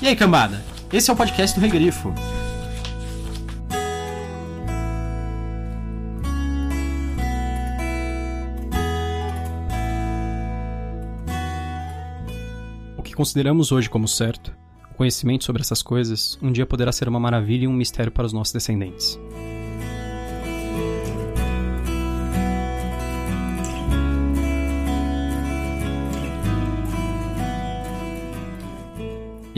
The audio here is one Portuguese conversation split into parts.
E aí, cambada? Esse é o podcast do Regrifo. O que consideramos hoje como certo, o conhecimento sobre essas coisas, um dia poderá ser uma maravilha e um mistério para os nossos descendentes.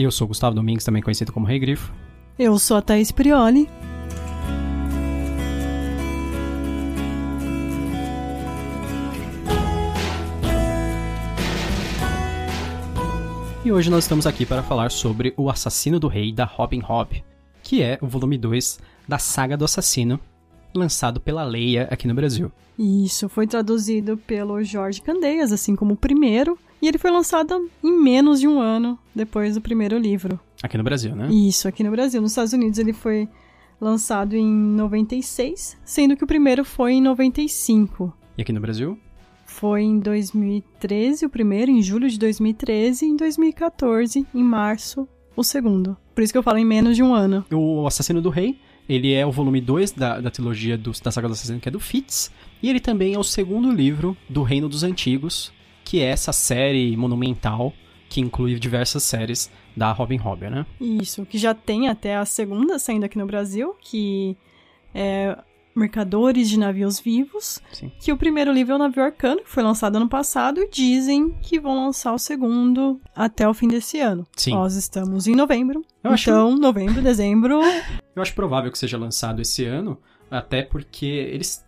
Eu sou Gustavo Domingues, também conhecido como Rei Grifo. Eu sou a Thaís Prioli. E hoje nós estamos aqui para falar sobre O Assassino do Rei da Robin Hobb, que é o volume 2 da Saga do Assassino, lançado pela Leia aqui no Brasil. Isso, foi traduzido pelo Jorge Candeias, assim como o primeiro, e ele foi lançado em menos de um ano depois do primeiro livro. Aqui no Brasil, né? Isso, aqui no Brasil. Nos Estados Unidos ele foi lançado em 96, sendo que o primeiro foi em 95. E aqui no Brasil? Foi em 2013 o primeiro, em julho de 2013, e em 2014, em março, o segundo. Por isso que eu falo em menos de um ano. O Assassino do Rei, ele é o volume 2 da, da trilogia do, da Saga do Assassino, que é do Fitz, e ele também é o segundo livro do Reino dos Antigos, que é essa série monumental que inclui diversas séries da Robin Hobb, né? Isso, que já tem até a segunda saindo aqui no Brasil, que é Mercadores de Navios Vivos, Sim. que o primeiro livro é o Navio Arcano, que foi lançado ano passado, e dizem que vão lançar o segundo até o fim desse ano. Sim. Nós estamos em novembro, Eu acho- então novembro, dezembro... Eu acho provável que seja lançado esse ano, até porque eles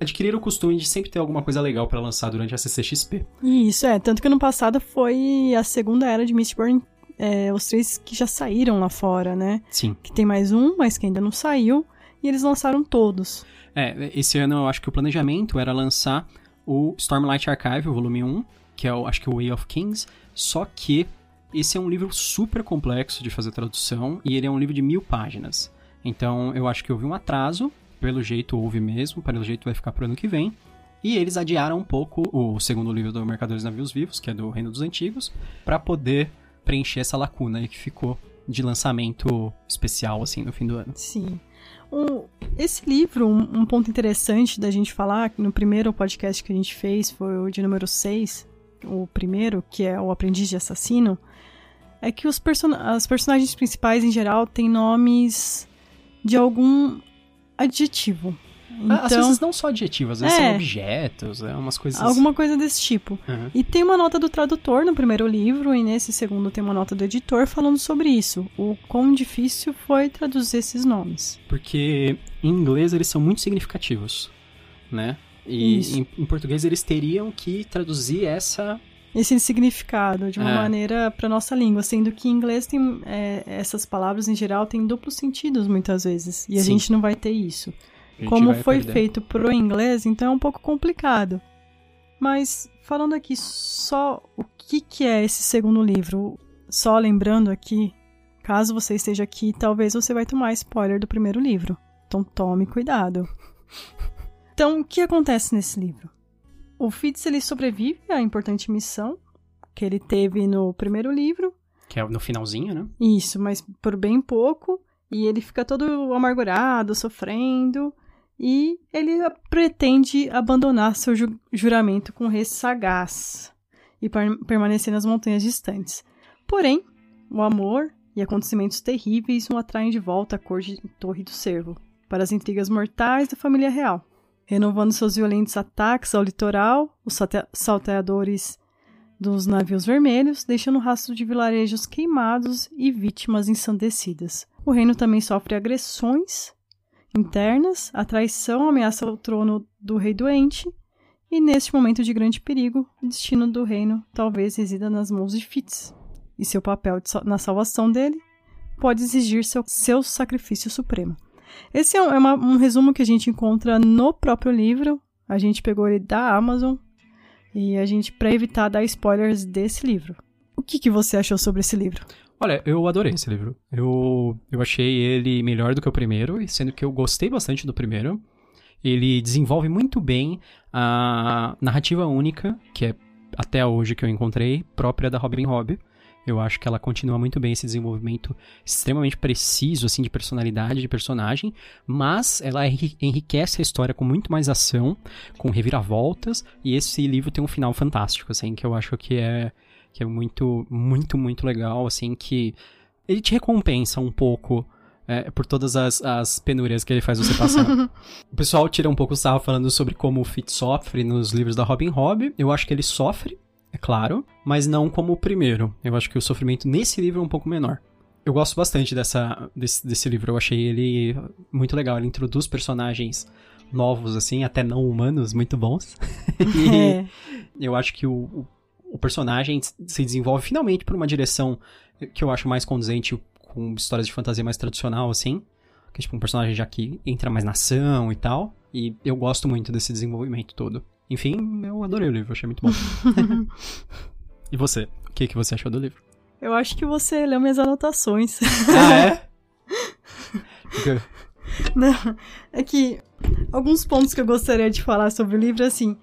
adquiriram o costume de sempre ter alguma coisa legal pra lançar durante a CCXP. Isso, é. Tanto que ano passado foi a segunda era de Mistborn, é, os três que já saíram lá fora, né? Sim. Que tem mais um, mas que ainda não saiu. E eles lançaram todos. É, esse ano eu acho que o planejamento era lançar o Stormlight Archive, o volume 1, que é o, acho que o Way of Kings, só que esse é um livro super complexo de fazer tradução e ele é um livro de mil páginas. Então eu acho que houve um atraso, pelo jeito houve mesmo, pelo jeito vai ficar pro ano que vem. E eles adiaram um pouco o segundo livro do Mercadores Navios Vivos, que é do Reino dos Antigos, para poder preencher essa lacuna aí que ficou de lançamento especial assim no fim do ano. Sim. O- esse livro, um, um ponto interessante da gente falar, no primeiro podcast que a gente fez, foi o de número 6, o primeiro, que é o Aprendiz de Assassino, é que os person as personagens principais, em geral, têm nomes de algum adjetivo. Ah, Às Então, vezes não só adjetivos, às vezes É. são objetos, é umas coisas. alguma coisa desse tipo. Aham. E tem uma nota do tradutor no primeiro livro, e nesse segundo tem uma nota do editor falando sobre isso. O quão difícil foi traduzir esses nomes. Porque em inglês eles são muito significativos, né? E em, em português eles teriam que traduzir essa. Esse significado de uma É. maneira para nossa língua, sendo que em inglês tem é, essas palavras em geral têm duplos sentidos muitas vezes, e a Sim. gente não vai ter isso. a Como foi perder. feito pro inglês, então é um pouco complicado. Mas falando aqui só o que, que é esse segundo livro, só lembrando aqui, caso você esteja aqui, talvez você vai tomar spoiler do primeiro livro. Então tome cuidado. Então, o que acontece nesse livro? O Fitz ele sobrevive à importante missão que ele teve no primeiro livro, Que é no finalzinho, né? isso, mas por bem pouco. E ele fica todo amargurado, sofrendo. E ele pretende abandonar seu ju- juramento com o rei sagaz e per- permanecer nas montanhas distantes. Porém, o amor e acontecimentos terríveis o atraem de volta à cor de Torre do Cervo, para as intrigas mortais da família real. Renovando seus violentos ataques ao litoral, os salte- salteadores dos navios vermelhos, deixando rastro de vilarejos queimados e vítimas ensandecidas. O reino também sofre agressões internas, a traição ameaça o trono do rei doente, e neste momento de grande perigo, o destino do reino talvez resida nas mãos de Fitz, e seu papel na salvação dele pode exigir seu, seu sacrifício supremo. Esse é, um, é uma- um resumo que a gente encontra no próprio livro, a gente pegou ele da Amazon, e a gente, para evitar dar spoilers desse livro. O que, que você achou sobre esse livro? Olha, eu adorei esse livro. Eu, eu achei ele melhor do que o primeiro, sendo que eu gostei bastante do primeiro. Ele desenvolve muito bem a narrativa única, que é até hoje que eu encontrei, própria da Robin Hobb. Eu acho que ela continua muito bem esse desenvolvimento extremamente preciso, assim, de personalidade, de personagem, mas ela enriquece a história com muito mais ação, com reviravoltas, e esse livro tem um final fantástico, assim, que eu acho que é, que é muito, muito, muito legal, assim, que ele te recompensa um pouco é, por todas as, as, penúrias que ele faz você passar. o pessoal tira um pouco o sarro falando sobre como o Fitz sofre nos livros da Robin Hobb. Eu acho que ele sofre, é claro, mas não como o primeiro. Eu acho que o sofrimento nesse livro é um pouco menor. Eu gosto bastante dessa, desse, desse livro, eu achei ele muito legal. Ele introduz personagens novos, assim, até não humanos, muito bons. e é. eu acho que o, o, personagem se desenvolve finalmente por uma direção que eu acho mais conduzente com histórias de fantasia mais tradicional, assim. Que é tipo um personagem já que entra mais na ação e tal. E eu gosto muito desse desenvolvimento todo. Enfim, eu adorei o livro, achei muito bom. e você? O que, que você achou do livro? Eu acho que você leu minhas anotações. Ah, é? Não, é que alguns pontos que eu gostaria de falar sobre o livro, assim,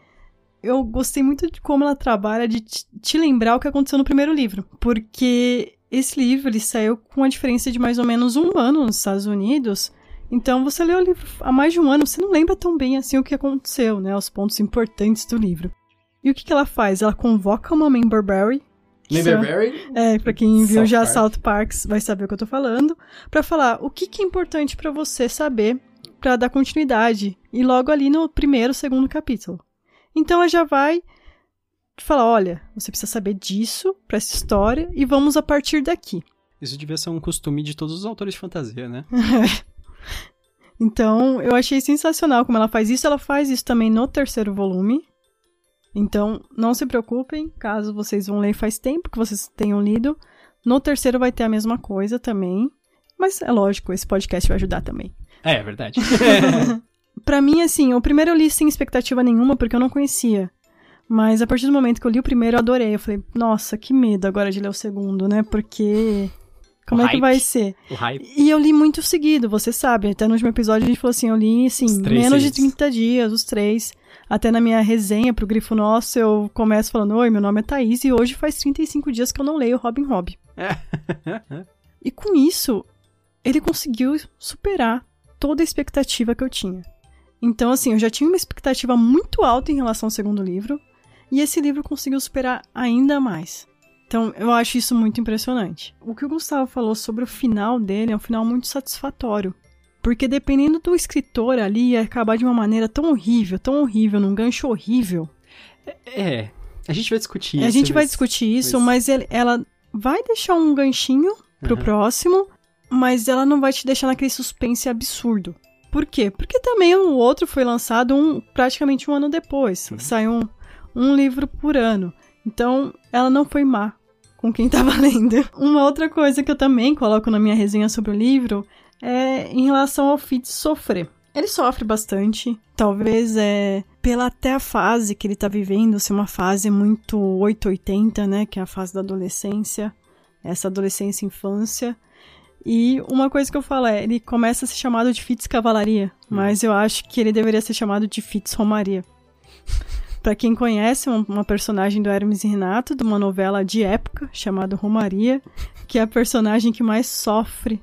eu gostei muito de como ela trabalha de te lembrar o que aconteceu no primeiro livro. Porque esse livro ele saiu com a diferença de mais ou menos um ano nos Estados Unidos. Então você leu o livro há mais de um ano, você não lembra tão bem assim o que aconteceu, né? Os pontos importantes do livro. E o que, que ela faz? Ela convoca uma Memberberry. Memberberry? É, pra quem viu South já Park. South Parks vai saber o que eu tô falando. para falar o que, que é importante para você saber para dar continuidade. E logo ali no primeiro, segundo capítulo. Então ela já vai falar: olha, você precisa saber disso para essa história e vamos a partir daqui. Isso devia ser um costume de todos os autores de fantasia, né? então, eu achei sensacional como ela faz isso. Ela faz isso também no terceiro volume. Então, não se preocupem, caso vocês vão ler faz tempo que vocês tenham lido. No terceiro vai ter a mesma coisa também. Mas é lógico, esse podcast vai ajudar também. É, é verdade. para mim, assim, o primeiro eu li sem expectativa nenhuma, porque eu não conhecia. Mas a partir do momento que eu li o primeiro, eu adorei. Eu falei, nossa, que medo agora de ler o segundo, né? Porque. Como o é hype. que vai ser? O hype. E eu li muito seguido, você sabe. Até no último episódio a gente falou assim: eu li, assim, menos de 30 dias, os três. Até na minha resenha pro Grifo Nosso, eu começo falando: Oi, meu nome é Thaís e hoje faz 35 dias que eu não leio Robin Hood. e com isso, ele conseguiu superar toda a expectativa que eu tinha. Então, assim, eu já tinha uma expectativa muito alta em relação ao segundo livro. E esse livro conseguiu superar ainda mais. Então, eu acho isso muito impressionante. O que o Gustavo falou sobre o final dele é um final muito satisfatório. Porque dependendo do escritor ali, ia acabar de uma maneira tão horrível, tão horrível, num gancho horrível. É, a gente vai discutir isso. A gente mas... vai discutir isso, mas, mas ela vai deixar um ganchinho pro uhum. próximo, mas ela não vai te deixar naquele suspense absurdo. Por quê? Porque também o outro foi lançado um, praticamente um ano depois. Uhum. Saiu um, um livro por ano. Então, ela não foi má com quem estava lendo. Uma outra coisa que eu também coloco na minha resenha sobre o livro é em relação ao Fitz sofrer. Ele sofre bastante, talvez é pela até a fase que ele está vivendo, ser uma fase muito 880, né, que é a fase da adolescência, essa adolescência infância. E uma coisa que eu falo é, ele começa a ser chamado de Fitz Cavalaria, hum. mas eu acho que ele deveria ser chamado de Fitz Romaria. Para quem conhece, uma personagem do Hermes e Renato, de uma novela de época chamada Romaria, que é a personagem que mais sofre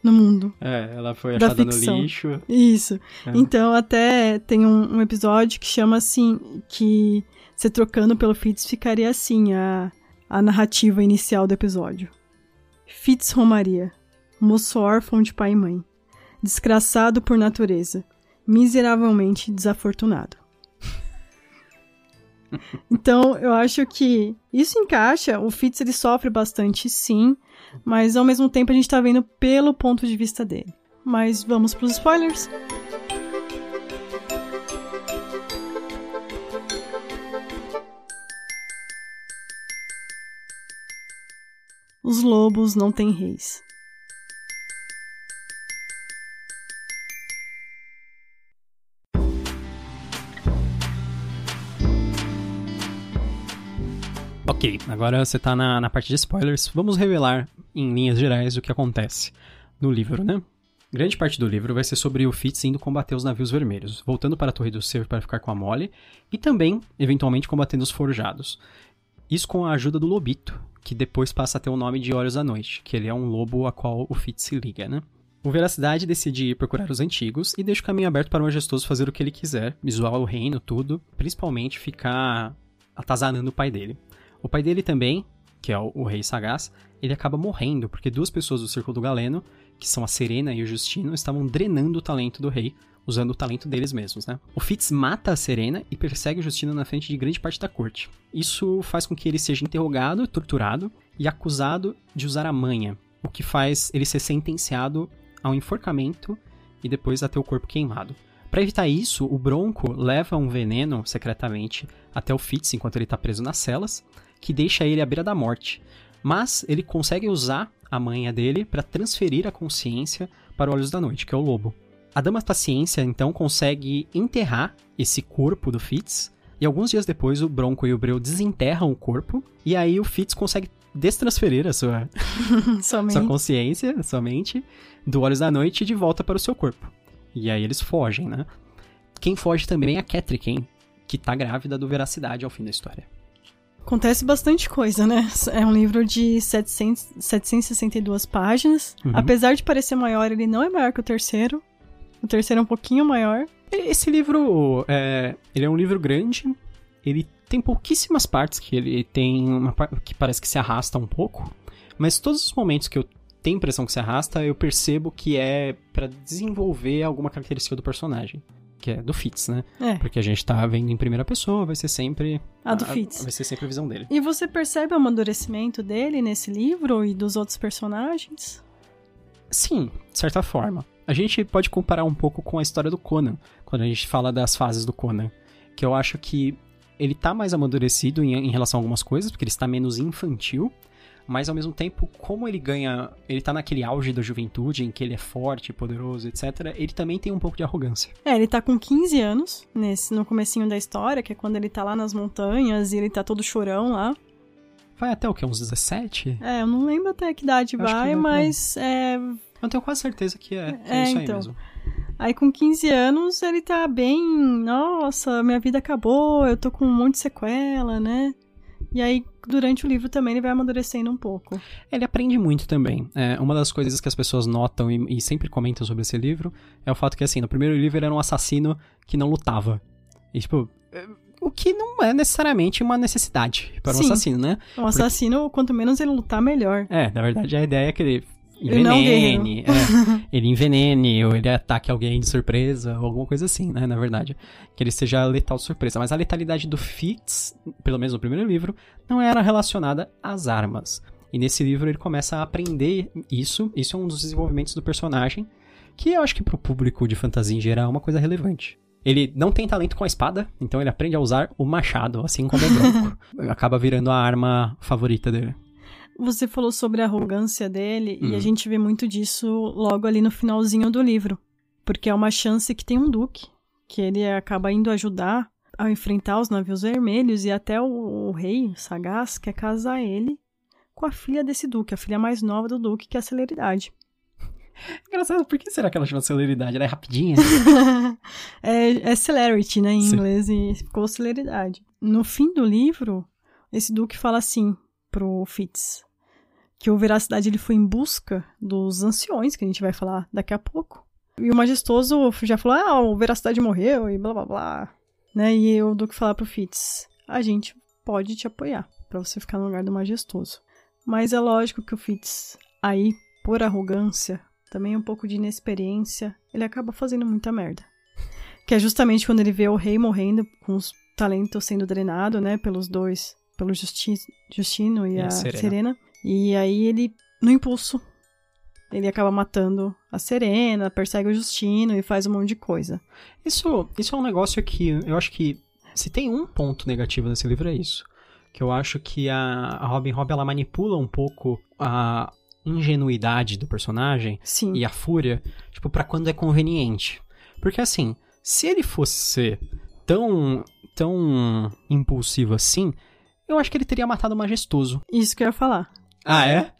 no mundo. É, ela foi achada no lixo. Isso. É. Então, até tem um, um, episódio que chama assim, que você trocando pelo Fitz ficaria assim, a, a narrativa inicial do episódio. Fitz Romaria, moço órfão de pai e mãe, desgraçado por natureza, miseravelmente desafortunado. Então, eu acho que isso encaixa. O Fitz ele sofre bastante, sim, mas ao mesmo tempo a gente tá vendo pelo ponto de vista dele. Mas vamos pros spoilers. Os lobos não têm reis. Ok, agora você tá na, na parte de spoilers. Vamos revelar, em linhas gerais, o que acontece no livro, né? Grande parte do livro vai ser sobre o Fitz indo combater os navios vermelhos, voltando para a Torre do Cervo para ficar com a Molly, e também, eventualmente, combatendo os forjados. Isso com a ajuda do Lobito, que depois passa a ter o nome de Olhos da Noite, que ele é um lobo a qual o Fitz se liga, né? O Veracidade decide ir procurar os antigos e deixa o caminho aberto para o Majestoso fazer o que ele quiser, visual o reino, tudo, principalmente ficar atazanando o pai dele. O pai dele também, que é o, o rei sagaz, ele acaba morrendo porque duas pessoas do Círculo do Galeno, que são a Serena e o Justino, estavam drenando o talento do rei, usando o talento deles mesmos, né? O Fitz mata a Serena e persegue o Justino na frente de grande parte da corte. Isso faz com que ele seja interrogado, torturado e acusado de usar a manha, o que faz ele ser sentenciado ao enforcamento e depois a ter o corpo queimado. Para evitar isso, o Bronco leva um veneno secretamente até o Fitz enquanto ele está preso nas celas, que deixa ele à beira da morte. Mas ele consegue usar a manha dele para transferir a consciência para o Olhos da Noite, que é o lobo. A Dama Paciência então consegue enterrar esse corpo do Fitz, e alguns dias depois o Bronco e o Breu desenterram o corpo, e aí o Fitz consegue destransferir a sua, sua consciência, sua mente, do Olhos da Noite de volta para o seu corpo. E aí eles fogem, né? Quem foge também é a Catricken, que tá grávida do Veracidade ao fim da história. Acontece bastante coisa, né? É um livro de 700, 762 páginas. Uhum. Apesar de parecer maior, ele não é maior que o terceiro. O terceiro é um pouquinho maior. Esse livro, é, ele é um livro grande. Ele tem pouquíssimas partes que ele tem uma que parece que se arrasta um pouco. Mas todos os momentos que eu tenho impressão que se arrasta, eu percebo que é para desenvolver alguma característica do personagem. Que é do Fitz, né? É. Porque a gente tá vendo em primeira pessoa, vai ser sempre. A do Fitz. Vai ser sempre a visão dele. E você percebe o amadurecimento dele nesse livro e dos outros personagens? Sim, de certa forma. A gente pode comparar um pouco com a história do Conan, quando a gente fala das fases do Conan. Que eu acho que ele tá mais amadurecido em, em relação a algumas coisas, porque ele está menos infantil, mas ao mesmo tempo, como ele ganha. Ele tá naquele auge da juventude, em que ele é forte, poderoso, etc., ele também tem um pouco de arrogância. É, ele tá com 15 anos, nesse, no comecinho da história, que é quando ele tá lá nas montanhas e ele tá todo chorão lá. Vai até o que? Uns 17? É, eu não lembro até que idade vai, vai, mas. É, eu tenho quase certeza que é, que é, é isso então. aí mesmo. Aí com 15 anos ele tá bem, nossa, minha vida acabou, eu tô com um monte de sequela, né? E aí, durante o livro também, ele vai amadurecendo um pouco. Ele aprende muito também. É, uma das coisas que as pessoas notam e, e, sempre comentam sobre esse livro é o fato que, assim, no primeiro livro ele era um assassino que não lutava. E, tipo, é, o que não é necessariamente uma necessidade para um Sim, assassino, né? Um assassino, Porque... quanto menos ele lutar, melhor. É, na verdade, a ideia é que ele envenene, é, ele envenene, ou ele ataque alguém de surpresa, ou alguma coisa assim, né, na verdade. Que ele seja letal de surpresa. Mas a letalidade do Fitz, pelo menos no primeiro livro, não era relacionada às armas. E nesse livro ele começa a aprender isso, isso é um dos desenvolvimentos do personagem, que eu acho que pro público de fantasia em geral é uma coisa relevante. Ele não tem talento com a espada, então ele aprende a usar o machado, assim como o Bronco. Acaba virando a arma favorita dele. Você falou sobre a arrogância dele, e a uhum. gente vê muito disso logo ali no finalzinho do livro. Porque é uma chance que tem um duque, que ele acaba indo ajudar a enfrentar os navios vermelhos, e até o, o rei, sagaz, quer casar ele com a filha desse duque, a filha mais nova do duque, que é a celeridade. Engraçado, por que será que ela chama celeridade? Ela é rapidinha? é, é celerity, né, em Sim. inglês, e ficou celeridade. No fim do livro, esse duque fala assim pro Fitz, que o Veracidade ele foi em busca dos anciões, que a gente vai falar daqui a pouco. E o Majestoso já falou, ah, o Veracidade morreu e blá blá blá. Né? E o Duque fala pro Fitz, a gente pode te apoiar para você ficar no lugar do Majestoso. Mas é lógico que o Fitz, aí, por arrogância, também um pouco de inexperiência, ele acaba fazendo muita merda. Que é justamente quando ele vê o rei morrendo, com os talentos sendo drenado, né, pelos dois, pelo Justi Justino e, e a, a Serena. Serena. E aí ele, no impulso, ele acaba matando a Serena, persegue o Justino e faz um monte de coisa. Isso, isso é um negócio que eu acho que se tem um ponto negativo nesse livro é isso. Que eu acho que a, a Robin Hood ela manipula um pouco a ingenuidade do personagem Sim. e a fúria, tipo, para quando é conveniente. Porque assim, se ele fosse ser tão tão impulsivo assim, eu acho que ele teria matado o majestoso. Isso que eu ia falar. Ah, é?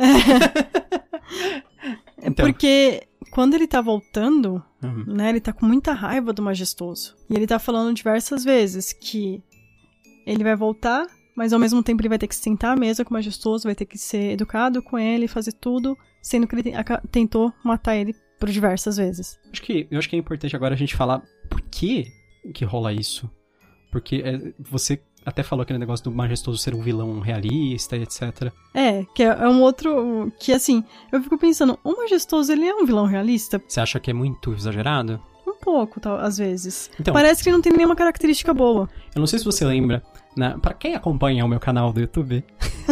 então. Porque quando ele tá voltando, uhum. né, ele tá com muita raiva do majestoso. E ele tá falando diversas vezes que ele vai voltar mas ao mesmo tempo ele vai ter que sentar à mesa com o majestoso, vai ter que ser educado com ele, fazer tudo, sendo que ele tentou matar ele por diversas vezes. Acho que, eu acho que é importante agora a gente falar por que que rola isso. Porque é, você até falou aquele negócio do majestoso ser um vilão realista, etc. É, que é, é um outro. Que assim, eu fico pensando, o majestoso ele é um vilão realista? Você acha que é muito exagerado? Um pouco, tal, às vezes. Então, Parece que ele não tem nenhuma característica boa. Eu não sei se você lembra, na, para quem acompanha o meu canal do YouTube,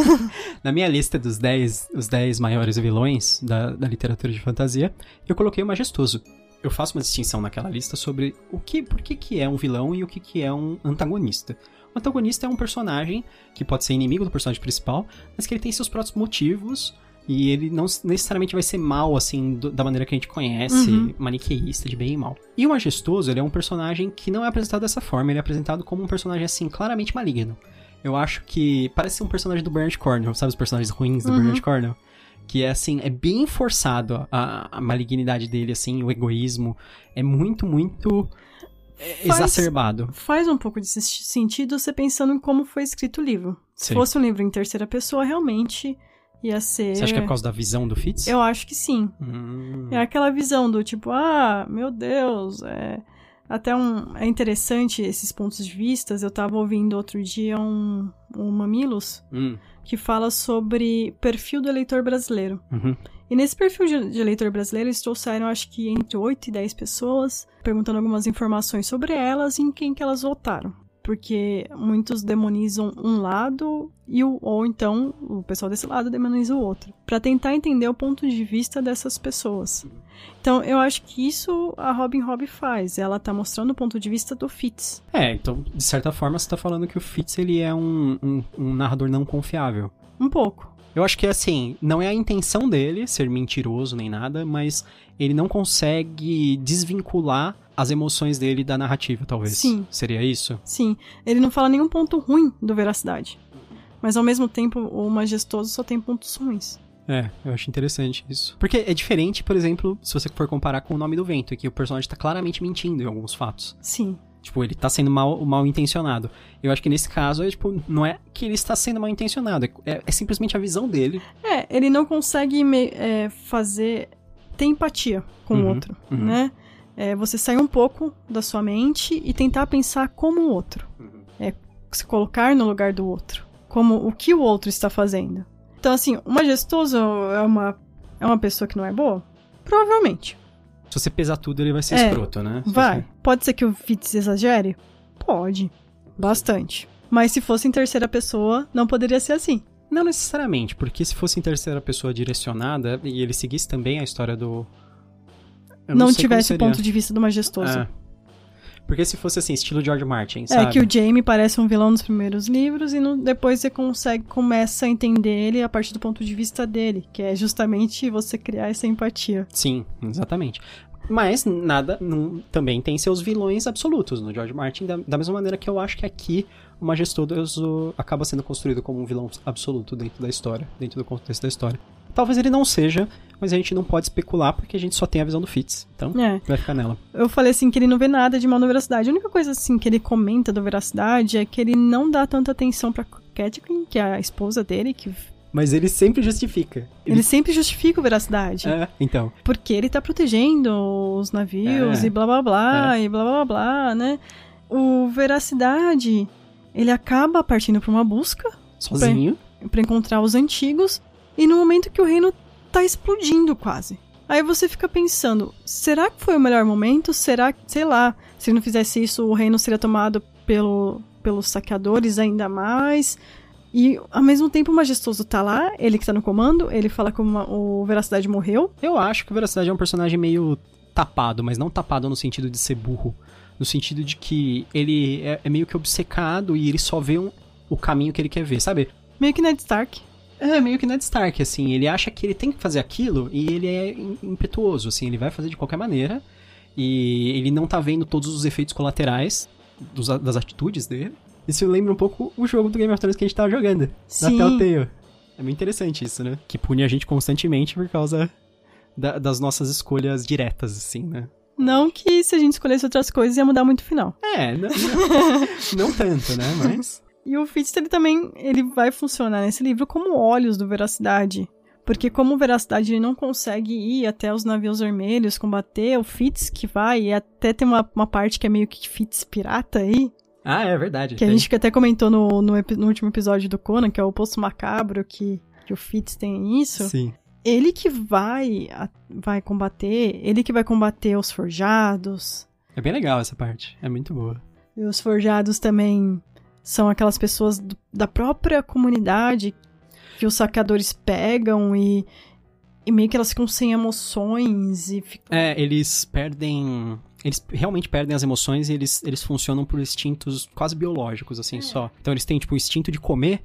na minha lista dos 10, os 10 maiores vilões da, da literatura de fantasia, eu coloquei o majestoso eu faço uma distinção naquela lista sobre o que, por que, que é um vilão e o que, que é um antagonista. O antagonista é um personagem que pode ser inimigo do personagem principal, mas que ele tem seus próprios motivos e ele não necessariamente vai ser mal, assim, do, da maneira que a gente conhece, uhum. maniqueísta, de bem e mal. E o Majestoso, ele é um personagem que não é apresentado dessa forma, ele é apresentado como um personagem, assim, claramente maligno. Eu acho que parece ser um personagem do Bernard Cornwell, sabe os personagens ruins do uhum. Bernard Cornwell? Que é assim, é bem forçado a, a malignidade dele, assim, o egoísmo. É muito, muito faz, exacerbado. Faz um pouco de sentido você pensando em como foi escrito o livro. Sim. Se fosse um livro em terceira pessoa, realmente ia ser. Você acha que é por causa da visão do Fitz? Eu acho que sim. Hum. É aquela visão do tipo, ah, meu Deus, é. Até um, é interessante esses pontos de vista. Eu tava ouvindo outro dia um, um Mamilos hum. que fala sobre perfil do eleitor brasileiro. Uhum. E nesse perfil de, de eleitor brasileiro, eles trouxeram, acho que entre 8 e 10 pessoas, perguntando algumas informações sobre elas e em quem que elas votaram. Porque muitos demonizam um lado e o, ou então o pessoal desse lado demoniza o outro, para tentar entender o ponto de vista dessas pessoas. Então, eu acho que isso a Robin Hobb faz. Ela tá mostrando o ponto de vista do Fitz. É, então, de certa forma, você tá falando que o Fitz ele é um, um, um narrador não confiável. Um pouco. Eu acho que assim, não é a intenção dele ser mentiroso nem nada, mas ele não consegue desvincular as emoções dele da narrativa, talvez. Sim. Seria isso? Sim. Ele não fala nenhum ponto ruim do veracidade. Mas ao mesmo tempo, o majestoso só tem pontos ruins. É, eu acho interessante isso. Porque é diferente, por exemplo, se você for comparar com o nome do vento, que o personagem tá claramente mentindo em alguns fatos. Sim. Tipo, ele tá sendo mal, mal intencionado. Eu acho que nesse caso, é, tipo, não é que ele está sendo mal intencionado, é, é simplesmente a visão dele. É, ele não consegue me, é, fazer. ter empatia com uhum, o outro, uhum. né? É, você sair um pouco da sua mente e tentar pensar como o outro. Uhum. É se colocar no lugar do outro. Como o que o outro está fazendo. Então, assim, o majestoso é uma, é uma pessoa que não é boa? Provavelmente. Se você pesar tudo, ele vai ser é, escroto, né? Se vai. Você... Pode ser que o Fitz exagere? Pode. Bastante. Mas se fosse em terceira pessoa, não poderia ser assim. Não necessariamente, porque se fosse em terceira pessoa direcionada e ele seguisse também a história do. Eu não, não tivesse o ponto de vista do majestoso. É. Porque se fosse assim, estilo George Martin, sabe? É que o Jamie parece um vilão nos primeiros livros e no, depois você consegue, começa a entender ele a partir do ponto de vista dele, que é justamente você criar essa empatia. Sim, exatamente. Mas nada não, também tem seus vilões absolutos no George Martin, da, da mesma maneira que eu acho que aqui o Majestoso acaba sendo construído como um vilão absoluto dentro da história, dentro do contexto da história. Talvez ele não seja, mas a gente não pode especular porque a gente só tem a visão do Fitz. Então, é. vai ficar nela. Eu falei assim que ele não vê nada de mal na veracidade. A única coisa assim que ele comenta da veracidade é que ele não dá tanta atenção pra Catelyn, que é a esposa dele, que mas ele sempre justifica. Ele, ele sempre justifica a veracidade. É, então. Porque ele tá protegendo os navios é. e blá blá blá, é. e blá blá blá, né? O veracidade, ele acaba partindo pra uma busca. Sozinho. Pra, pra encontrar os antigos. E no momento que o reino tá explodindo quase. Aí você fica pensando, será que foi o melhor momento? Será que, sei lá, se ele não fizesse isso, o reino seria tomado pelo, pelos saqueadores ainda mais? E ao mesmo tempo o Majestoso tá lá, ele que tá no comando, ele fala que o Veracidade morreu. Eu acho que o Veracidade é um personagem meio tapado, mas não tapado no sentido de ser burro. No sentido de que ele é, é meio que obcecado e ele só vê um, o caminho que ele quer ver, sabe? Meio que Ned Stark. É, meio que Ned Stark, assim. Ele acha que ele tem que fazer aquilo e ele é impetuoso, assim. Ele vai fazer de qualquer maneira e ele não tá vendo todos os efeitos colaterais dos, das atitudes dele. Isso lembra um pouco o jogo do Game of Thrones que a gente tava jogando. Sim. Da Telltale. É muito interessante isso, né? Que pune a gente constantemente por causa da, das nossas escolhas diretas, assim, né? Não que se a gente escolhesse outras coisas ia mudar muito o final. É, não, não, não tanto, né? Mas. E o Fitz, ele também ele vai funcionar nesse livro como olhos do Veracidade. Porque como o Veracidade ele não consegue ir até os navios vermelhos combater, o Fitz que vai, e até tem uma, uma parte que é meio que Fitz pirata aí. Ah, é verdade. Que a gente até comentou no, no, no, último episódio do Conan, que é o Poço Macabro, que, que o Fitz tem isso. Sim. Ele que vai, vai combater, ele que vai combater os forjados. É bem legal essa parte, é muito boa. E os forjados também são aquelas pessoas do, da própria comunidade que os saqueadores pegam e, e meio que elas ficam sem emoções e ficam... É, eles perdem... Eles realmente perdem as emoções e eles, eles funcionam por instintos quase biológicos, assim, é. só. Então eles têm, tipo, o instinto de comer,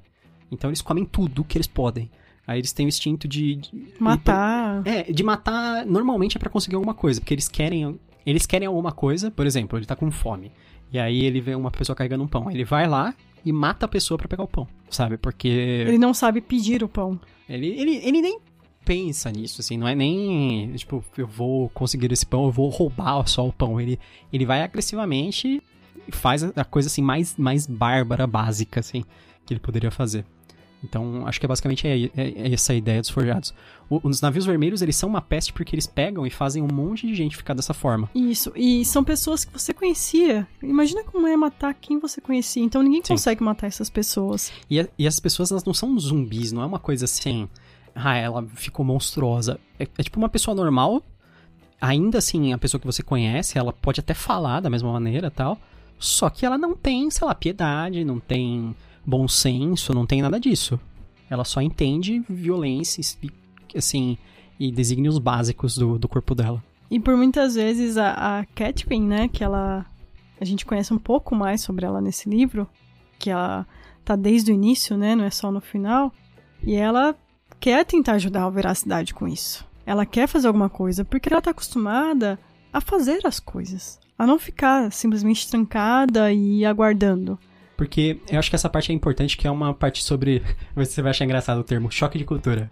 então eles comem tudo que eles podem. Aí eles têm o instinto de... de matar. é, de matar normalmente é para conseguir alguma coisa, porque eles querem... Eles querem alguma coisa, por exemplo, ele tá com fome. E aí ele vê uma pessoa carregando um pão. Ele vai lá e mata a pessoa para pegar o pão, sabe? Porque. Ele não sabe pedir o pão. Ele, ele, ele nem pensa nisso, assim, não é nem, tipo, eu vou conseguir esse pão, eu vou roubar só o pão. Ele, ele vai agressivamente e faz a coisa, assim, mais, mais bárbara, básica, assim, que ele poderia fazer. Então, acho que é basicamente é, é, é essa a ideia dos forjados. O, os navios vermelhos, eles são uma peste porque eles pegam e fazem um monte de gente ficar dessa forma. Isso, e são pessoas que você conhecia. Imagina como é matar quem você conhecia. Então, ninguém Sim. consegue matar essas pessoas. E, a, e as pessoas, elas não são zumbis, não é uma coisa assim... Ah, ela ficou monstruosa. É, é tipo uma pessoa normal, ainda assim, a pessoa que você conhece, ela pode até falar da mesma maneira tal, só que ela não tem, sei lá, piedade, não tem bom senso, não tem nada disso. Ela só entende violência, assim, e desígnios básicos do, do corpo dela. E por muitas vezes a, a Catherine, né, que ela. A gente conhece um pouco mais sobre ela nesse livro, que ela tá desde o início, né, não é só no final. E ela quer tentar ajudar a veracidade com isso. Ela quer fazer alguma coisa, porque ela tá acostumada a fazer as coisas. A não ficar simplesmente trancada e aguardando. Porque eu acho que essa parte é importante, que é uma parte sobre. Você vai achar engraçado o termo, choque de cultura.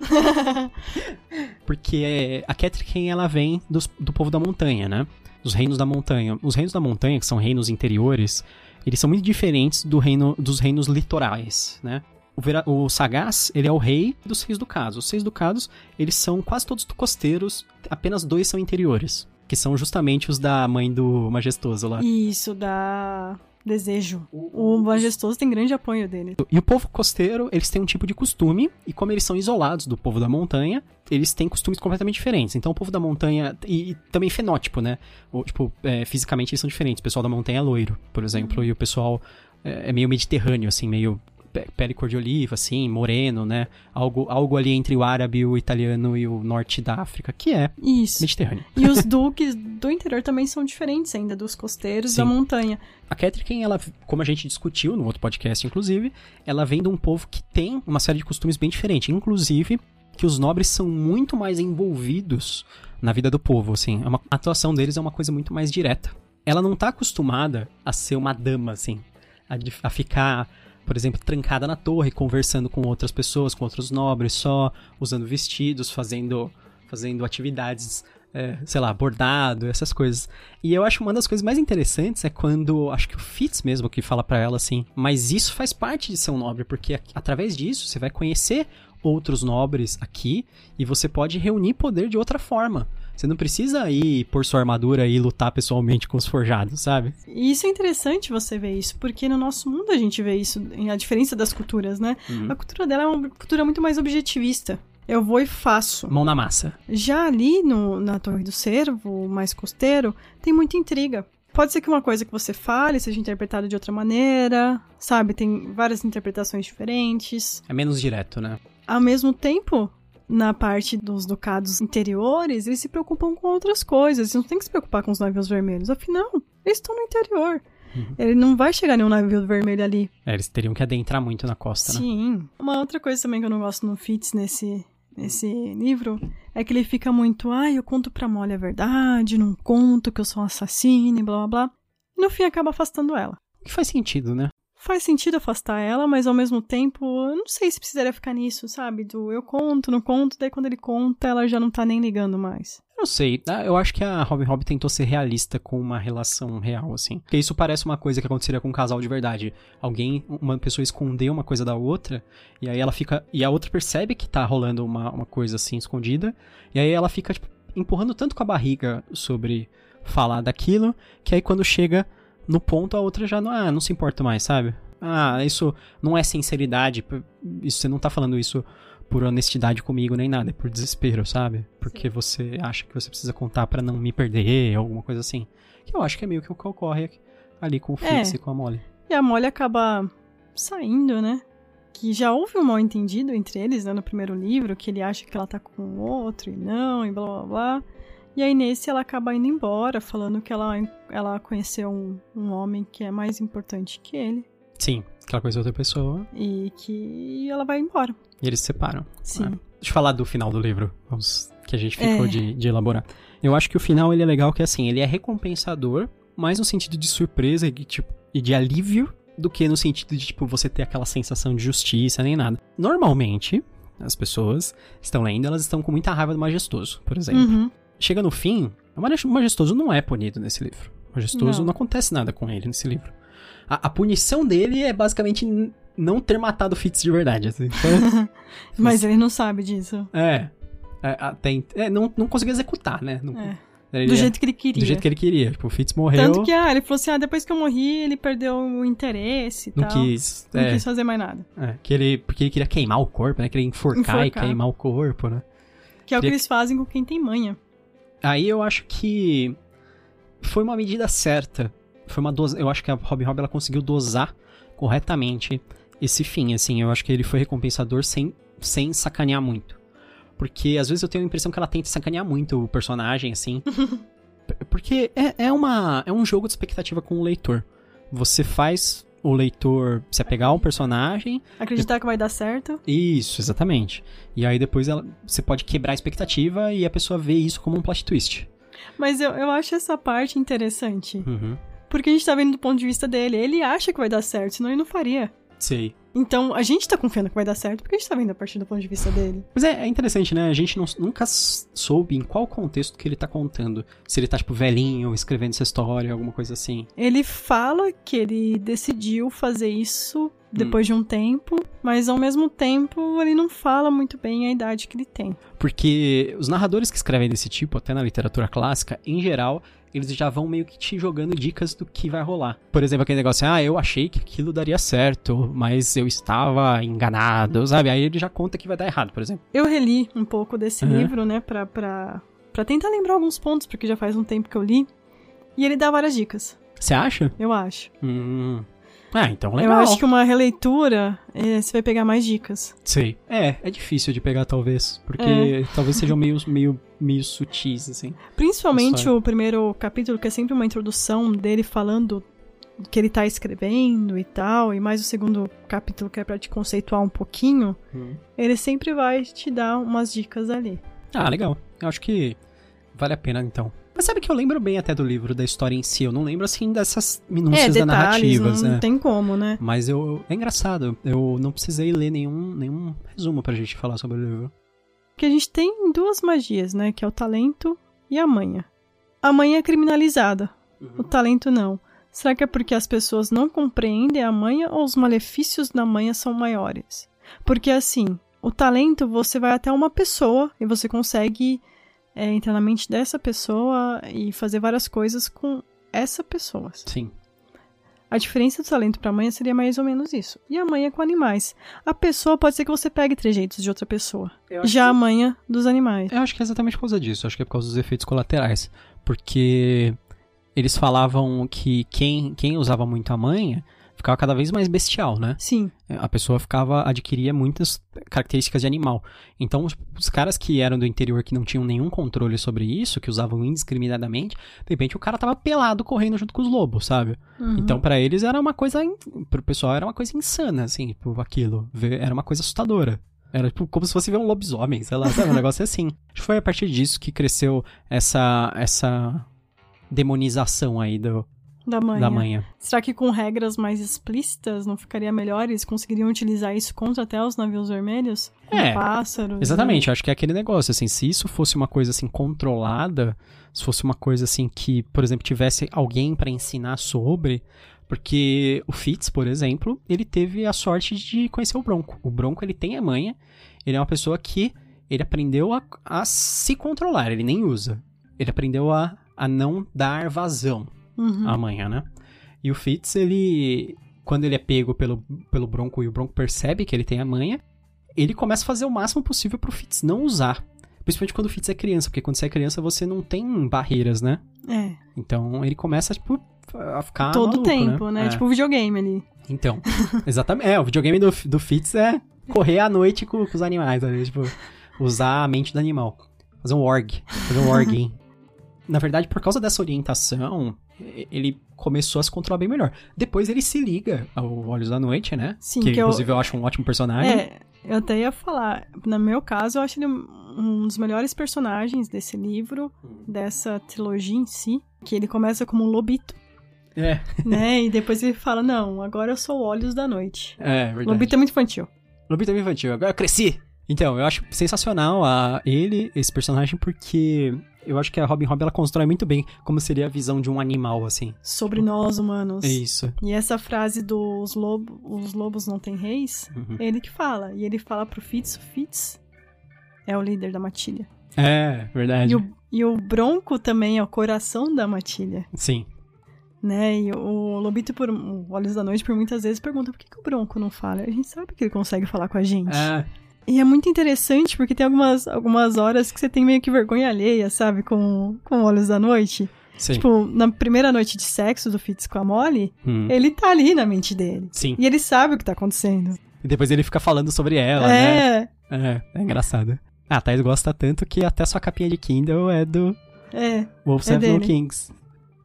Porque a Catherine, ela vem dos, do povo da montanha, né? Dos reinos da montanha. Os reinos da montanha, que são reinos interiores, eles são muito diferentes do reino, dos reinos litorais, né? O, Vera, o Sagaz, ele é o rei dos Seis Ducados. Os Seis Ducados, eles são quase todos costeiros, apenas dois são interiores. Que são justamente os da mãe do Majestoso lá. Isso, da desejo. O majestoso tem grande apoio dele. E o povo costeiro, eles têm um tipo de costume, e como eles são isolados do povo da montanha, eles têm costumes completamente diferentes. Então o povo da montanha, e, e também fenótipo, né? O, tipo, é, fisicamente eles são diferentes. O pessoal da montanha é loiro, por exemplo, uhum. e o pessoal é, é meio mediterrâneo, assim, meio pele cor de oliva, assim, moreno, né? Algo, algo ali entre o árabe, o italiano e o norte da África, que é Isso. Mediterrâneo. E os duques do interior também são diferentes ainda dos costeiros Sim. da montanha. A Catherine, ela, como a gente discutiu no outro podcast, inclusive, ela vem de um povo que tem uma série de costumes bem diferentes. Inclusive, que os nobres são muito mais envolvidos na vida do povo, assim. É uma, a atuação deles é uma coisa muito mais direta. Ela não tá acostumada a ser uma dama, assim. A, a ficar por exemplo, trancada na torre, conversando com outras pessoas, com outros nobres, só usando vestidos, fazendo, fazendo atividades, é, sei lá, bordado, essas coisas. E eu acho uma das coisas mais interessantes é quando, acho que o Fitz mesmo que fala para ela assim, mas isso faz parte de ser um nobre, porque através disso você vai conhecer outros nobres aqui e você pode reunir poder de outra forma. Você não precisa ir por sua armadura e lutar pessoalmente com os forjados, sabe? E isso é interessante você ver isso, porque no nosso mundo a gente vê isso, a diferença das culturas, né? Uhum. A cultura dela é uma cultura muito mais objetivista. Eu vou e faço. Mão na massa. Já ali no, na Torre do Cervo, mais costeiro, tem muita intriga. Pode ser que uma coisa que você fale seja interpretada de outra maneira, sabe? Tem várias interpretações diferentes. É menos direto, né? Ao mesmo tempo, na parte dos ducados interiores, eles se preocupam com outras coisas. Eles não tem que se preocupar com os navios vermelhos. Afinal, eles estão no interior. Uhum. Ele não vai chegar nenhum navio vermelho ali. É, eles teriam que adentrar muito na costa, Sim. né? Sim. Uma outra coisa também que eu não gosto no Fitz nesse, nesse livro é que ele fica muito, ah, eu conto pra Molly a verdade, não conto que eu sou um assassino e blá blá blá. E no fim acaba afastando ela. Que faz sentido, né? Faz sentido afastar ela, mas ao mesmo tempo, eu não sei se precisaria ficar nisso, sabe? Do eu conto, não conto, daí quando ele conta, ela já não tá nem ligando mais. Não sei, ah, eu acho que a Robin Hood tentou ser realista com uma relação real, assim. Porque isso parece uma coisa que aconteceria com um casal de verdade. Alguém, uma pessoa esconder uma coisa da outra, e aí ela fica. E a outra percebe que tá rolando uma, uma coisa assim escondida, e aí ela fica, tipo, empurrando tanto com a barriga sobre falar daquilo, que aí quando chega no ponto a outra já não, ah, não se importa mais, sabe? Ah, isso não é sinceridade, isso você não tá falando isso por honestidade comigo nem nada, é por desespero, sabe? Porque você acha que você precisa contar para não me perder, alguma coisa assim. Que eu acho que é meio que o que ocorre ali com o Fitz é. e com a Molly. E a Molly acaba saindo, né? Que já houve um mal entendido entre eles, né, no primeiro livro, que ele acha que ela tá com o outro e não, e blá blá blá. E aí nesse ela acaba indo embora, falando que ela, ela conheceu um, um homem que é mais importante que ele. Sim, que ela conheceu outra pessoa. E que ela vai embora. E eles se separam. Sim. É. Deixa eu falar do final do livro, vamos, que a gente ficou é. de, de elaborar. Eu acho que o final ele é legal, que é assim, ele é recompensador, mais no sentido de surpresa e, tipo, e de alívio, do que no sentido de, tipo, você ter aquela sensação de justiça nem nada. Normalmente, as pessoas estão lendo, elas estão com muita raiva do majestoso, por exemplo. Uhum. Chega no fim, o majestoso não é punido nesse livro. O majestoso não, não acontece nada com ele nesse livro. A, a, punição dele é basicamente não ter matado o Fitz de verdade. Assim. Então, Mas ele não sabe disso. É. é até, é, não, não conseguiu executar, né? Não, é. Ele, do jeito que ele queria. Do jeito que ele queria. Tipo, o Fitz morreu. Tanto que, ah, ele falou assim: ah, depois que eu morri, ele perdeu o interesse e não tal. Quis, não é. quis fazer mais nada. É, que ele, porque ele queria queimar o corpo, né? Queria enforcar, enforcar. e queimar o corpo, né? Que é o que eles fazem com quem tem manha. Aí eu acho que foi uma medida certa. Foi uma dosa... Eu acho que a Robin Hood ela conseguiu dosar corretamente esse fim, assim. Eu acho que ele foi recompensador sem, sem sacanear muito. Porque às vezes eu tenho a impressão que ela tenta sacanear muito o personagem, assim. Porque é, é, uma, é um jogo de expectativa com o leitor. Você faz o leitor se apegar a um personagem. Acreditar que vai dar certo. Isso, exatamente. E aí depois ela, você pode quebrar a expectativa e a pessoa vê isso como um plot twist. Mas eu, eu acho essa parte interessante. Uhum. Porque a gente tá vendo do ponto de vista dele. Ele acha que vai dar certo, senão ele não faria. Sei. Então, a gente tá confiando que vai dar certo porque a gente tá vendo a partir do ponto de vista dele. Mas é, é interessante, né? A gente não, nunca soube em qual contexto que ele tá contando. Se ele tá, tipo, velhinho, escrevendo essa história, alguma coisa assim. Ele fala que ele decidiu fazer isso depois hum. de um tempo, mas ao mesmo tempo ele não fala muito bem a idade que ele tem. Porque os narradores que escrevem desse tipo, até na literatura clássica, em geral, eles já vão meio que te jogando dicas do que vai rolar. Por exemplo, aquele negócio, ah, eu achei que aquilo daria certo, mas eu estava enganado, sabe? Aí ele já conta que vai dar errado, por exemplo. Eu reli um pouco desse uhum. livro, né, pra, pra, pra tentar lembrar alguns pontos, porque já faz um tempo que eu li. E ele dá várias dicas. Você acha? Eu acho. Hum. Ah, então legal. Eu acho que uma releitura, é, você vai pegar mais dicas. Sei. É, é difícil de pegar, talvez. Porque é. talvez sejam meio, meio, meio sutis, assim. Principalmente o primeiro capítulo, que é sempre uma introdução dele falando que ele tá escrevendo e tal, e mais o segundo capítulo que é pra te conceituar um pouquinho, hum. ele sempre vai te dar umas dicas ali. Ah, legal. Eu acho que vale a pena, então. Mas sabe que eu lembro bem até do livro, da história em si. Eu não lembro, assim, dessas minúcias é, detalhes, da narrativa. Não né? tem como, né? Mas eu. É engraçado. Eu não precisei ler nenhum, nenhum resumo pra gente falar sobre o livro. Que a gente tem duas magias, né? Que é o talento e a manha. A manha é criminalizada. Uhum. O talento não. Será que é porque as pessoas não compreendem a manha ou os malefícios da manha são maiores? Porque assim, o talento você vai até uma pessoa e você consegue é, entrar na mente dessa pessoa e fazer várias coisas com essa pessoa. Sim. A diferença do talento para a manha seria mais ou menos isso. E a manha com animais. A pessoa pode ser que você pegue trejeitos de outra pessoa. Já que... a manha dos animais. Eu acho que é exatamente por causa disso. Eu acho que é por causa dos efeitos colaterais. Porque eles falavam que quem, quem usava muito a manha ficava cada vez mais bestial, né? Sim. A pessoa ficava, adquiria muitas características de animal. Então, os caras que eram do interior que não tinham nenhum controle sobre isso, que usavam indiscriminadamente, de repente o cara tava pelado correndo junto com os lobos, sabe? Uhum. Então, para eles era uma coisa, pro pessoal era uma coisa insana, assim, tipo, aquilo. Era uma coisa assustadora. Era tipo, como se fosse ver um lobisomem, sei lá, sabe? Um negócio assim. Acho que foi a partir disso que cresceu essa, essa demonização aí do, Da manhã. da manhã. Será que com regras mais explícitas não ficaria melhor? Eles conseguiriam utilizar isso contra até os navios vermelhos? É, pássaros? Exatamente, acho que é aquele negócio, assim, se isso fosse uma coisa assim controlada, se fosse uma coisa assim que, por exemplo, tivesse alguém pra ensinar sobre, porque o Fitz, por exemplo, ele teve a sorte de conhecer o Bronco. O Bronco, ele tem a manha, ele é uma pessoa que ele aprendeu a, a se controlar, ele nem usa. Ele aprendeu a, a não dar vazão Uhum. à manha, né? E o Fitz, ele, quando ele é pego pelo, pelo Bronco e o Bronco percebe que ele tem a manha, ele começa a fazer o máximo possível pro Fitz não usar. Principalmente quando o Fitz é criança, porque quando você é criança você não tem barreiras, né? É, Então ele começa, tipo, a ficar todo o maluco, tempo, né? É. Tipo videogame ali. Então, exatamente. É, o videogame do, do Fitz é correr à noite com, com os animais, né? Tipo, usar a mente do animal. Fazer um org. Fazer um org. Na verdade, por causa dessa orientação, ele começou a se controlar bem melhor. Depois ele se liga ao Olhos da Noite, né? Sim, que, que eu- inclusive eu acho um ótimo personagem. É, eu até ia falar. No meu caso, eu acho ele um dos melhores personagens desse livro, dessa trilogia em si. Que ele começa como um lobito, É, né? e depois ele fala: Não, agora eu sou Olhos da Noite. é verdade. Lobito é muito infantil. Lobito é meio infantil. Agora eu cresci. Então, eu acho sensacional a ele, esse personagem, porque eu acho que a Robin Hood ela constrói muito bem como seria a visão de um animal, assim. Sobre nós humanos. É isso. E essa frase dos lobo, os lobos não têm reis, Uhum. é ele que fala. E ele fala pro Fitz, o Fitz é o líder da matilha. É, verdade. E o, e o Bronco também é o coração da matilha, Sim. né? E o Lobito, por o Olhos da Noite, por muitas vezes pergunta por que, que o Bronco não fala. A gente sabe que ele consegue falar com a gente. É, E é muito interessante porque tem algumas, algumas horas que você tem meio que vergonha alheia, sabe? Com, com Olhos da Noite. sim. Tipo, na primeira noite de sexo do Fitz com a Molly, Hum. ele tá ali na mente dele. Sim. E ele sabe o que tá acontecendo. E depois ele fica falando sobre ela, né? é, É, é engraçado. Ah, a Thais gosta tanto que até sua capinha de Kindle é do é. Wolves É dele. Kings.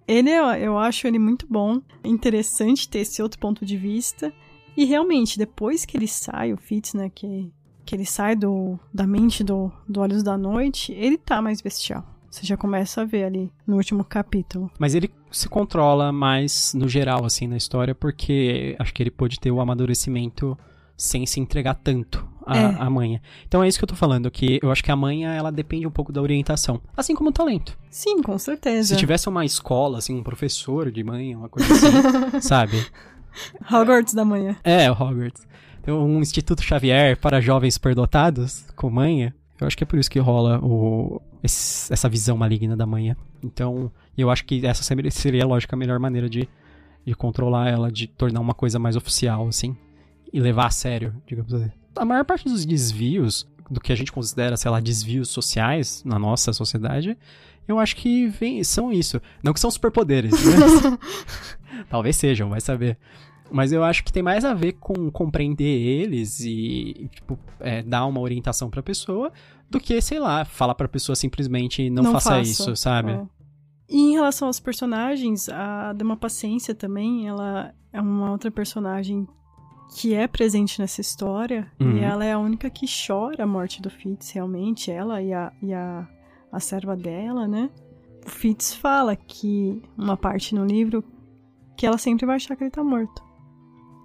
Ele, eu, eu acho ele muito bom. É interessante ter esse outro ponto de vista. E realmente, depois que ele sai, o Fitz, né, que, que ele sai do, da mente do, do Olhos da Noite, ele tá mais bestial. Você já começa a ver ali no último capítulo. Mas ele se controla mais no geral, assim, na história, porque acho que ele pôde ter o amadurecimento sem se entregar tanto à, É. à manha. Então é isso que eu tô falando, que eu acho que a manha, ela depende um pouco da orientação. Assim como o talento. Sim, com certeza. Se tivesse uma escola, assim, um professor de manha, uma coisa assim, sabe? Hogwarts da manhã. É, o Hogwarts. Tem um Instituto Xavier para jovens superdotados, com manha. Eu acho que é por isso que rola o, esse- essa visão maligna da manha. Então, eu acho que essa seria- lógico, a melhor maneira de, de controlar ela, de tornar uma coisa mais oficial, assim. E levar a sério, digamos assim. A maior parte dos desvios, do que a gente considera, sei lá, desvios sociais na nossa sociedade, eu acho que vem, são isso. Não que são superpoderes, né? Talvez sejam, vai saber. Mas eu acho que tem mais a ver com compreender eles e, tipo, é, dar uma orientação pra pessoa do que, sei lá, falar pra pessoa simplesmente não, faça faço. isso, sabe? É. E em relação aos personagens, a Dama Paciência também, ela é uma outra personagem que é presente nessa história. Uhum. E ela é a única que chora a morte do Fitz, realmente. Ela e a, e a, a serva dela, né? O Fitz fala que, uma parte no livro, que ela sempre vai achar que ele tá morto.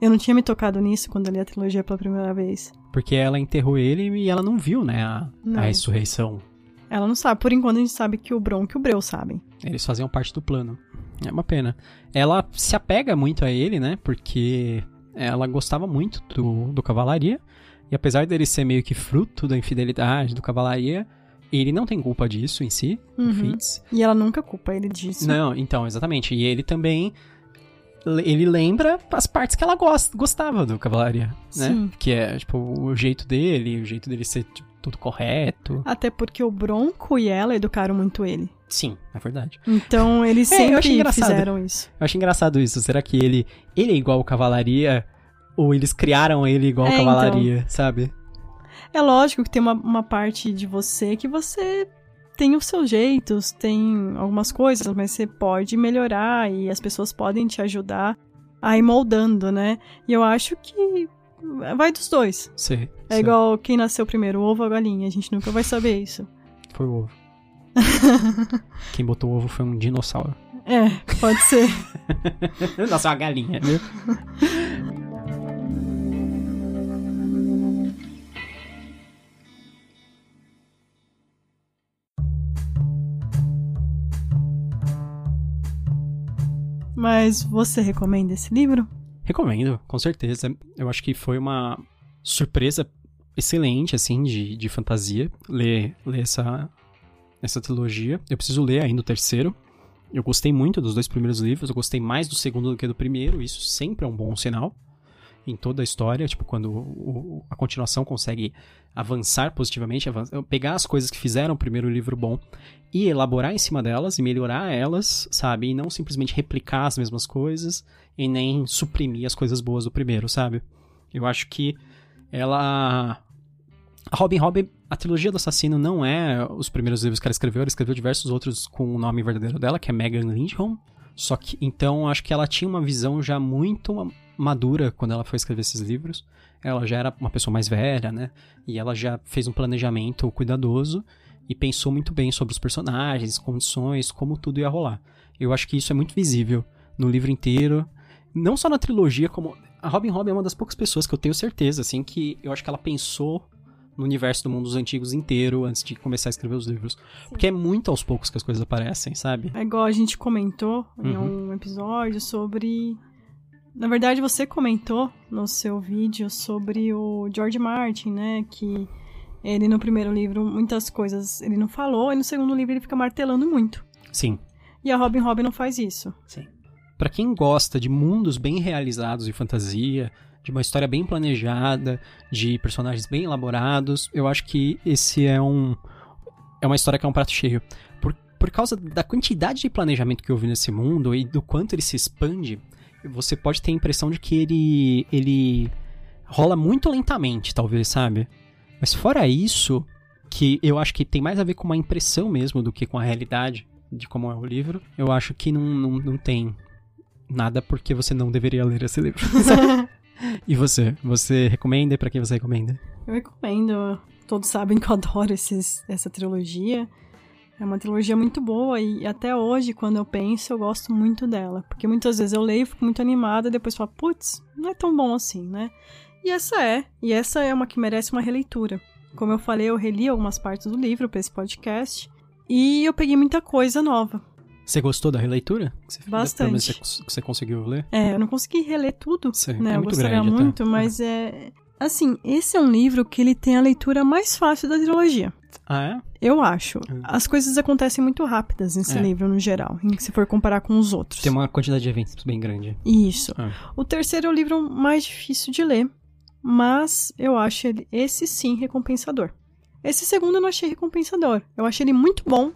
Eu não tinha me tocado nisso quando eu li a trilogia pela primeira vez. Porque ela enterrou ele e ela não viu, né, a, a ressurreição. Ela não sabe. Por enquanto a gente sabe que o Bronco e o Breu sabem. Eles faziam parte do plano. É uma pena. Ela se apega muito a ele, né? Porque ela gostava muito do, do Cavalaria. E apesar dele ser meio que fruto da infidelidade do Cavalaria, ele não tem culpa disso em si, Uhum. Fitz. E ela nunca culpa ele disso. Não, então, exatamente. E ele também. Ele lembra as partes que ela gosta, gostava do Cavalaria, né? Sim. Que é, tipo, o jeito dele, o jeito dele ser tipo, tudo correto. Até porque o Bronco e ela educaram muito ele. Sim, é verdade. Então eles É, sempre engraçado. fizeram isso. Eu acho engraçado isso. Será que ele, ele é igual ao Cavalaria? Ou eles criaram ele igual É, Cavalaria, sabe? É lógico que tem uma, uma parte de você que você tem os seus jeitos, tem algumas coisas, mas você pode melhorar e as pessoas podem te ajudar a ir moldando, né? E eu acho que vai dos dois. Sei. É sei. igual quem nasceu primeiro, o ovo ou a galinha. A gente nunca vai saber isso. Foi o ovo. Quem botou o ovo foi um dinossauro. É, pode ser. Nossa, é uma galinha, viu? Mas você recomenda esse livro? Recomendo, com certeza. Eu acho que foi uma surpresa excelente, assim, de, de fantasia, ler, ler essa, essa trilogia. Eu preciso ler ainda o terceiro. Eu gostei muito dos dois primeiros livros, eu gostei mais do segundo do que do primeiro, isso sempre é um bom sinal em toda a história, tipo, quando o, a continuação consegue avançar positivamente, avançar, pegar as coisas que fizeram o primeiro livro bom e elaborar em cima delas e melhorar elas, sabe? E não simplesmente replicar as mesmas coisas e nem suprimir as coisas boas do primeiro, sabe? Eu acho que ela. A Robin Hood, a trilogia do assassino não é os primeiros livros que ela escreveu, ela escreveu diversos outros com o nome verdadeiro dela, que é Megan Lindholm. Só que, então, acho que ela tinha uma visão já muito madura quando ela foi escrever esses livros. Ela já era uma pessoa mais velha, né? E ela já fez um planejamento cuidadoso e pensou muito bem sobre os personagens, condições, como tudo ia rolar. Eu acho que isso é muito visível no livro inteiro, não só na trilogia, como a Robin Hood é uma das poucas pessoas que eu tenho certeza, assim, que eu acho que ela pensou no universo do mundo dos antigos inteiro antes de começar a escrever os livros. Sim. Porque é muito aos poucos que as coisas aparecem, sabe? É igual a gente comentou uhum. em um episódio sobre. Na verdade, você comentou no seu vídeo sobre o George Martin, né? Que ele no primeiro livro, muitas coisas ele não falou, e no segundo livro ele fica martelando muito. Sim. E a Robin Hood não faz isso. Sim. Para quem gosta de mundos bem realizados de fantasia, de uma história bem planejada, de personagens bem elaborados, eu acho que esse é um é uma história que é um prato cheio. Por, por causa da quantidade de planejamento que houve nesse mundo e do quanto ele se expande, você pode ter a impressão de que ele ele rola muito lentamente, talvez, sabe? Mas fora isso, que eu acho que tem mais a ver com uma impressão mesmo do que com a realidade de como é o livro, eu acho que não, não, não tem nada porque você não deveria ler esse livro. e você? Você recomenda e pra quem você recomenda? Eu recomendo. Todos sabem que eu adoro esses, essa trilogia. É uma trilogia muito boa e até hoje, quando eu penso, eu gosto muito dela. Porque muitas vezes eu leio, fico muito animada e depois falo, putz, não é tão bom assim, né? E essa é. E essa é uma que merece uma releitura. Como eu falei, eu reli algumas partes do livro para esse podcast. E eu peguei muita coisa nova. Você gostou da releitura? Você, Bastante. Você, você conseguiu ler? É, eu não consegui reler tudo, Sim, né? É eu gostaria muito, até. mas é... Assim, esse é um livro que ele tem a leitura mais fácil da trilogia. Ah, é? Eu acho. Hum. As coisas acontecem muito rápidas nesse é. livro, no geral, se for comparar com os outros. Tem uma quantidade de eventos bem grande. Isso. Ah. O terceiro é o livro mais difícil de ler, mas eu acho ele, esse sim recompensador. Esse segundo eu não achei recompensador. Eu achei ele muito bom,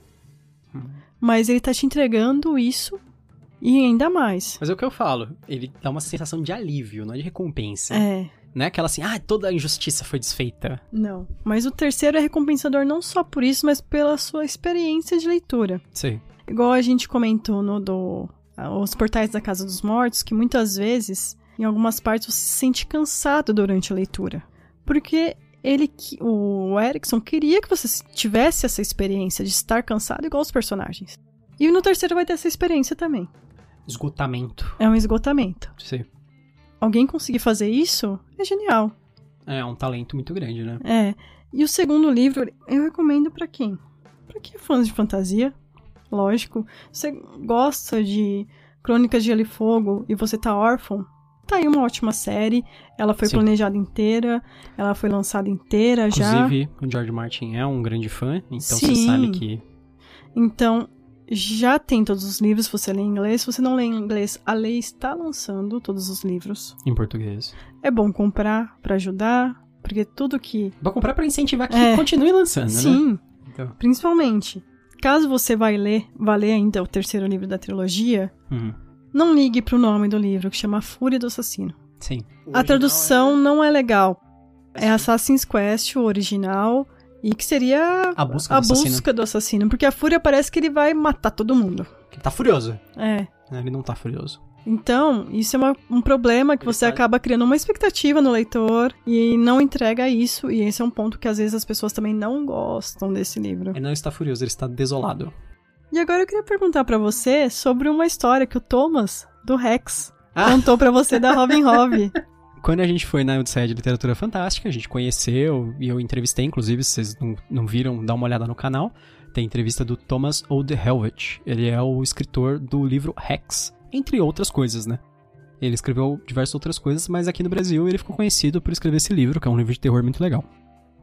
hum. mas ele tá te entregando isso e ainda mais. Mas é o que eu falo, ele dá uma sensação de alívio, não é de recompensa. É. Não é aquela assim, ah, toda a injustiça foi desfeita. Não. Mas o terceiro é recompensador não só por isso, mas pela sua experiência de leitura. Sim. Igual a gente comentou no do Os Portais da Casa dos Mortos, que muitas vezes em algumas partes você se sente cansado durante a leitura. Porque ele, o Erickson queria que você tivesse essa experiência de estar cansado igual os personagens. E no terceiro vai ter essa experiência também. Esgotamento. É um esgotamento. Sim. Alguém conseguir fazer isso é genial. É, um talento muito grande, né? É. E o segundo livro eu recomendo para quem? Para quem é fã de fantasia, lógico. Você gosta de Crônicas de Gelo e Fogo e você tá órfão, tá aí uma ótima série. Ela foi Sim. planejada inteira, ela foi lançada inteira Inclusive, já. Inclusive, o George Martin é um grande fã, então Sim. você sabe que. Então, já tem todos os livros, se você lê em inglês. Se você não lê em inglês, a lei está lançando todos os livros. Em português. É bom comprar para ajudar, porque tudo que. Vou comprar para incentivar que é. continue lançando, Sim, né? Sim. Então. Principalmente. Caso você vai ler, vá ler ainda o terceiro livro da trilogia, uhum não ligue pro nome do livro, que chama Fúria do Assassino. Sim. A tradução é... não é legal. É Assassin's Quest, o original, e que seria a busca, a do, busca assassino. do assassino. Porque a Fúria parece que ele vai matar todo mundo. Ele tá furioso. É. Ele não tá furioso. Então, isso é uma, um problema que você tá... acaba criando uma expectativa no leitor e não entrega isso. E esse é um ponto que às vezes as pessoas também não gostam desse livro. Ele não está furioso, ele está desolado. E agora eu queria perguntar para você sobre uma história que o Thomas, do Rex, Ah. contou para você da Robin Hobb. Quando a gente foi na Odisseia de Literatura Fantástica, a gente conheceu e eu entrevistei, inclusive, se vocês não, não viram, dá uma olhada no canal. Tem entrevista do Thomas Oldhelvich. Ele é o escritor do livro Rex, entre outras coisas, né? Ele escreveu diversas outras coisas, mas aqui no Brasil ele ficou conhecido por escrever esse livro, que é um livro de terror muito legal.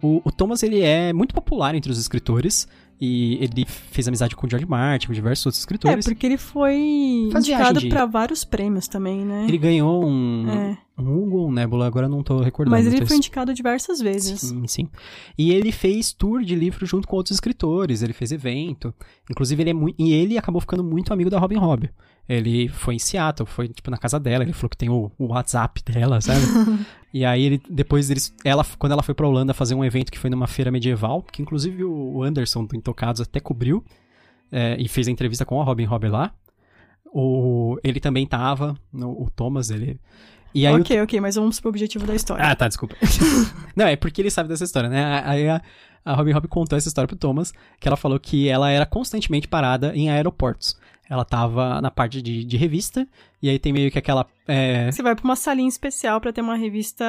O, o Thomas ele é muito popular entre os escritores e ele fez amizade com o George Martin, com diversos outros É, escritores. porque ele foi Faz indicado pra vários prêmios também, né? Ele ganhou um, É. Hugo ou Nebula, agora não tô recordando. Mas ele foi indicado diversas vezes. Sim, sim. E ele fez tour de livro junto com outros escritores, ele fez evento. Inclusive, ele é muito. E ele acabou ficando muito amigo da Robin Hobb. Ele foi em Seattle, foi tipo na casa dela, ele falou que tem o, o WhatsApp dela, sabe? e aí ele depois eles ela quando ela foi pra Holanda fazer um evento que foi numa feira medieval, que inclusive o Anderson do Intocados até cobriu é, e fez a entrevista com a Robin Hobb lá. O, ele também tava, no, o Thomas, ele. E aí o ok, ok, mas vamos pro objetivo da história. ah, tá, desculpa. Não, é porque ele sabe dessa história, né? Aí a, a Robin Hobb contou essa história pro Thomas, que ela falou que ela era constantemente parada em aeroportos. Ela tava na parte de, de revista, e aí tem meio que aquela é, Você vai pra uma salinha especial pra ter uma revista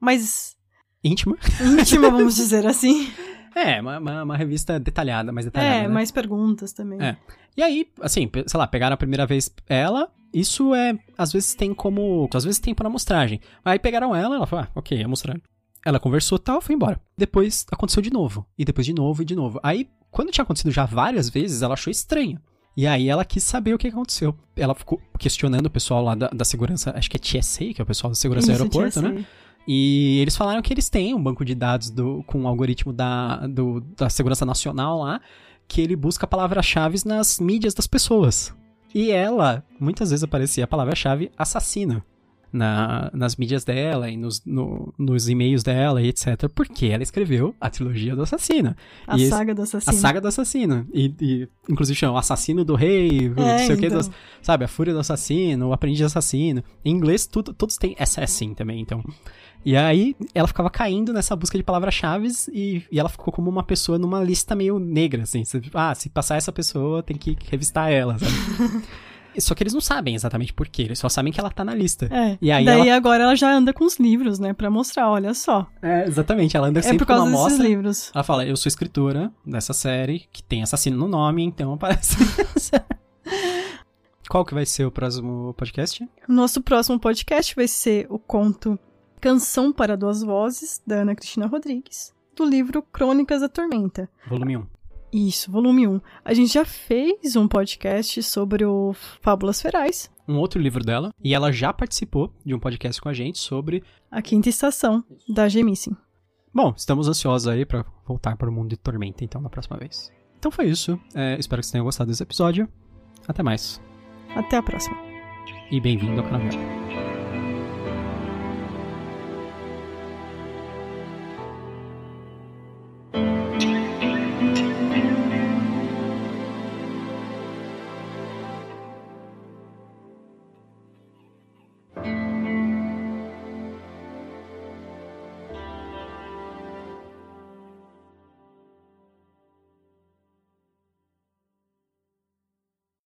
mais íntima. íntima, vamos dizer assim. É, uma, uma, uma revista detalhada, mais detalhada. É, né? mais perguntas também. É. E aí, assim, sei lá, pegaram a primeira vez ela, isso é, às vezes tem como, às vezes tem para amostragem. Aí pegaram ela, ela falou, ah, ok, amostragem. Ela conversou tal, foi embora. Depois aconteceu de novo, e depois de novo e de novo. Aí, quando tinha acontecido já várias vezes, ela achou estranho. E aí ela quis saber o que aconteceu. Ela ficou questionando o pessoal lá da, da segurança, acho que é TSA, que é o pessoal da segurança do Isso, aeroporto, tinha né? E eles falaram que eles têm um banco de dados do, com um algoritmo da, do- da Segurança Nacional lá, que ele busca palavras-chave nas mídias das pessoas. E ela, muitas vezes aparecia a palavra-chave assassino na, nas mídias dela e nos, no- nos e-mails dela e etc. Porque ela escreveu a trilogia do assassino. A E esse- saga do A assassino. saga do assassino. E, e, inclusive chama o assassino do rei, o não É, sei o que. então. dos- sabe, a fúria do assassino, o aprendiz assassino. Em inglês, tudo, todos têm assassin também, então. E aí, ela ficava caindo nessa busca de palavras-chave e, e ela ficou como uma pessoa numa lista meio negra, assim. Ah, se passar essa pessoa, tem que revistar ela, sabe? Só que eles não sabem exatamente por quê, eles só sabem que ela tá na lista. É. E aí Daí ela- agora ela já anda com os livros, né? Pra mostrar, olha só. É, exatamente, ela anda É sempre por com uma causa desses livros. Ela fala, eu sou escritora dessa série, que tem assassino no nome, então aparece. Qual que vai ser o próximo podcast? O nosso próximo podcast vai ser o conto Canção para Duas Vozes, da Ana Cristina Rodrigues, do livro Crônicas da Tormenta. Volume 1. Isso, volume 1. A gente já fez um podcast sobre o Fábulas Ferais, Um outro livro dela. E ela já participou de um podcast com a gente sobre. a quinta estação, da Gemissin. Bom, estamos ansiosos aí pra voltar para o mundo de Tormenta, então, na próxima vez. Então foi isso. É, espero que vocês tenham gostado desse episódio. Até mais. Até a próxima. E bem-vindo ao canal.